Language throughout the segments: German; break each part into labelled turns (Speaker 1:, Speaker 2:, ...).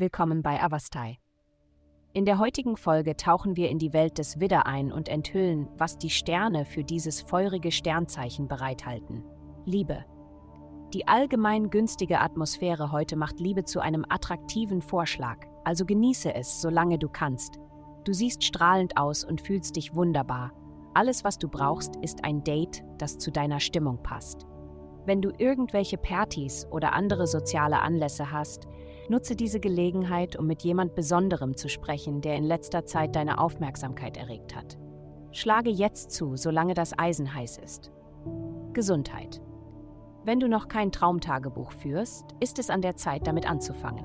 Speaker 1: Willkommen bei Avastai. In der heutigen Folge tauchen wir in die Welt des Widder ein und enthüllen, was die Sterne für dieses feurige Sternzeichen bereithalten. Liebe. Die allgemein günstige Atmosphäre heute macht Liebe zu einem attraktiven Vorschlag, also genieße es, solange du kannst. Du siehst strahlend aus und fühlst dich wunderbar. Alles, was du brauchst, ist ein Date, das zu deiner Stimmung passt. Wenn du irgendwelche Partys oder andere soziale Anlässe hast, nutze diese Gelegenheit, um mit jemand Besonderem zu sprechen, der in letzter Zeit deine Aufmerksamkeit erregt hat. Schlage jetzt zu, solange das Eisen heiß ist. Gesundheit. Wenn du noch kein Traumtagebuch führst, ist es an der Zeit, damit anzufangen.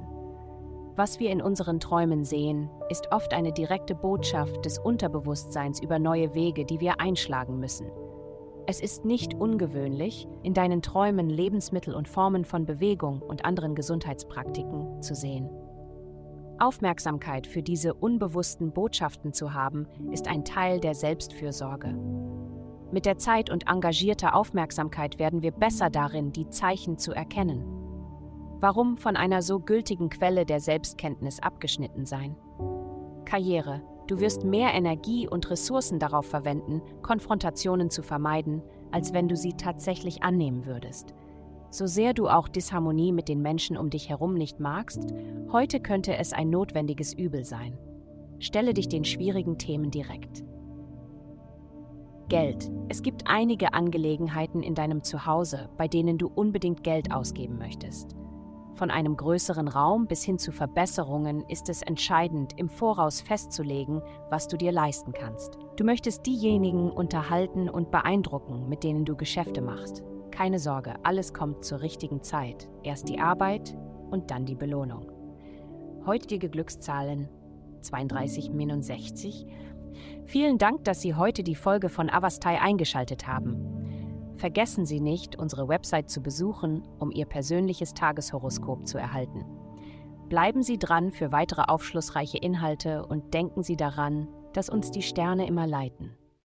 Speaker 1: Was wir in unseren Träumen sehen, ist oft eine direkte Botschaft des Unterbewusstseins über neue Wege, die wir einschlagen müssen. Es ist nicht ungewöhnlich, in deinen Träumen Lebensmittel und Formen von Bewegung und anderen Gesundheitspraktiken zu sehen. Aufmerksamkeit für diese unbewussten Botschaften zu haben, ist ein Teil der Selbstfürsorge. Mit der Zeit und engagierter Aufmerksamkeit werden wir besser darin, die Zeichen zu erkennen. Warum von einer so gültigen Quelle der Selbstkenntnis abgeschnitten sein? Karriere. Du wirst mehr Energie und Ressourcen darauf verwenden, Konfrontationen zu vermeiden, als wenn du sie tatsächlich annehmen würdest. So sehr du auch Disharmonie mit den Menschen um dich herum nicht magst, heute könnte es ein notwendiges Übel sein. Stelle dich den schwierigen Themen direkt. Geld. Es gibt einige Angelegenheiten in deinem Zuhause, bei denen du unbedingt Geld ausgeben möchtest. Von einem größeren Raum bis hin zu Verbesserungen ist es entscheidend, im Voraus festzulegen, was du dir leisten kannst. Du möchtest diejenigen unterhalten und beeindrucken, mit denen du Geschäfte machst. Keine Sorge, alles kommt zur richtigen Zeit. Erst die Arbeit und dann die Belohnung. Heutige Glückszahlen 3269 Vielen Dank, dass Sie heute die Folge von Avastai eingeschaltet haben. Vergessen Sie nicht, unsere Website zu besuchen, um Ihr persönliches Tageshoroskop zu erhalten. Bleiben Sie dran für weitere aufschlussreiche Inhalte und denken Sie daran, dass uns die Sterne immer leiten.